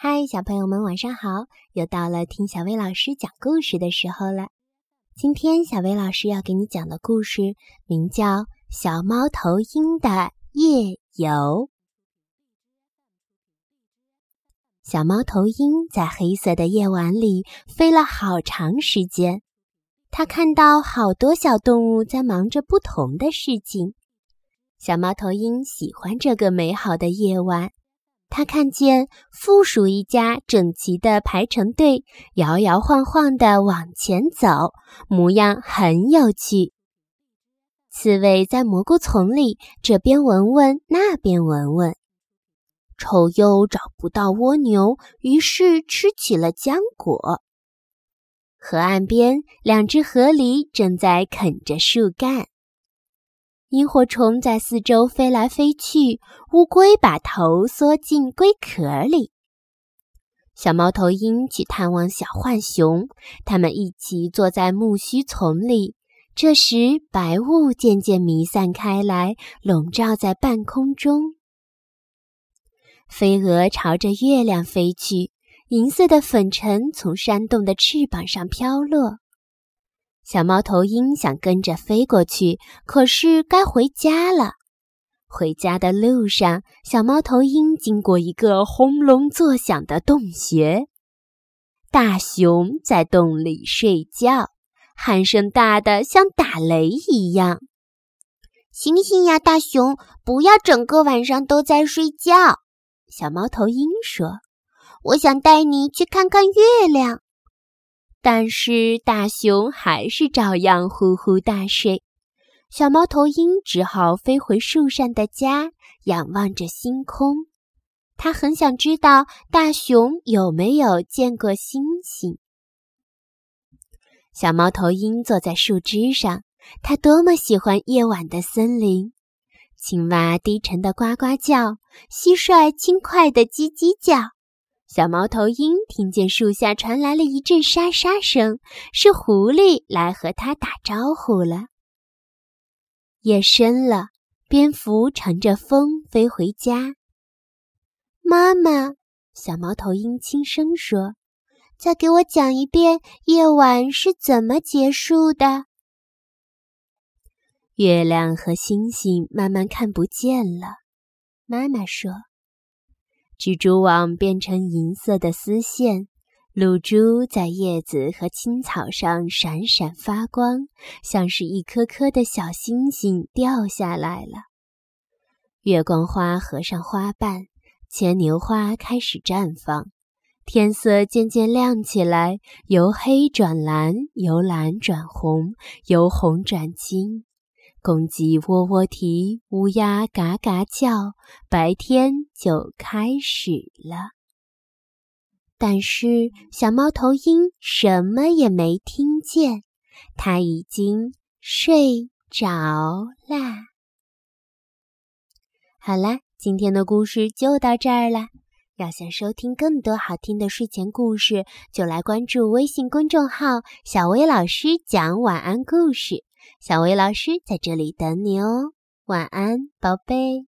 嗨，小朋友们，晚上好！又到了听小薇老师讲故事的时候了。今天小薇老师要给你讲的故事名叫《小猫头鹰的夜游》。小猫头鹰在黑色的夜晚里飞了好长时间，它看到好多小动物在忙着不同的事情。小猫头鹰喜欢这个美好的夜晚。他看见负鼠一家整齐地排成队，摇摇晃晃地往前走，模样很有趣。刺猬在蘑菇丛里这边闻闻，那边闻闻，丑鼬找不到蜗牛，于是吃起了浆果。河岸边，两只河狸正在啃着树干。萤火虫在四周飞来飞去，乌龟把头缩进龟壳里。小猫头鹰去探望小浣熊，他们一起坐在苜蓿丛里。这时，白雾渐渐弥散开来，笼罩在半空中。飞蛾朝着月亮飞去，银色的粉尘从山洞的翅膀上飘落。小猫头鹰想跟着飞过去，可是该回家了。回家的路上，小猫头鹰经过一个轰隆作响的洞穴，大熊在洞里睡觉，鼾声大得像打雷一样。醒醒呀，大熊，不要整个晚上都在睡觉。小猫头鹰说：“我想带你去看看月亮。”但是大熊还是照样呼呼大睡，小猫头鹰只好飞回树上的家，仰望着星空。它很想知道大熊有没有见过星星。小猫头鹰坐在树枝上，它多么喜欢夜晚的森林。青蛙低沉的呱呱叫，蟋蟀轻快的叽叽叫。小猫头鹰听见树下传来了一阵沙沙声，是狐狸来和它打招呼了。夜深了，蝙蝠乘着风飞回家。妈妈，小猫头鹰轻声说：“再给我讲一遍夜晚是怎么结束的。”月亮和星星慢慢看不见了。妈妈说。蜘蛛网变成银色的丝线，露珠在叶子和青草上闪闪发光，像是一颗颗的小星星掉下来了。月光花合上花瓣，牵牛花开始绽放，天色渐渐亮起来，由黑转蓝，由蓝转红，由红转青。公鸡喔喔啼，乌鸦嘎嘎叫，白天就开始了。但是小猫头鹰什么也没听见，它已经睡着啦。好啦，今天的故事就到这儿了。要想收听更多好听的睡前故事，就来关注微信公众号“小薇老师讲晚安故事”。小薇老师在这里等你哦，晚安，宝贝。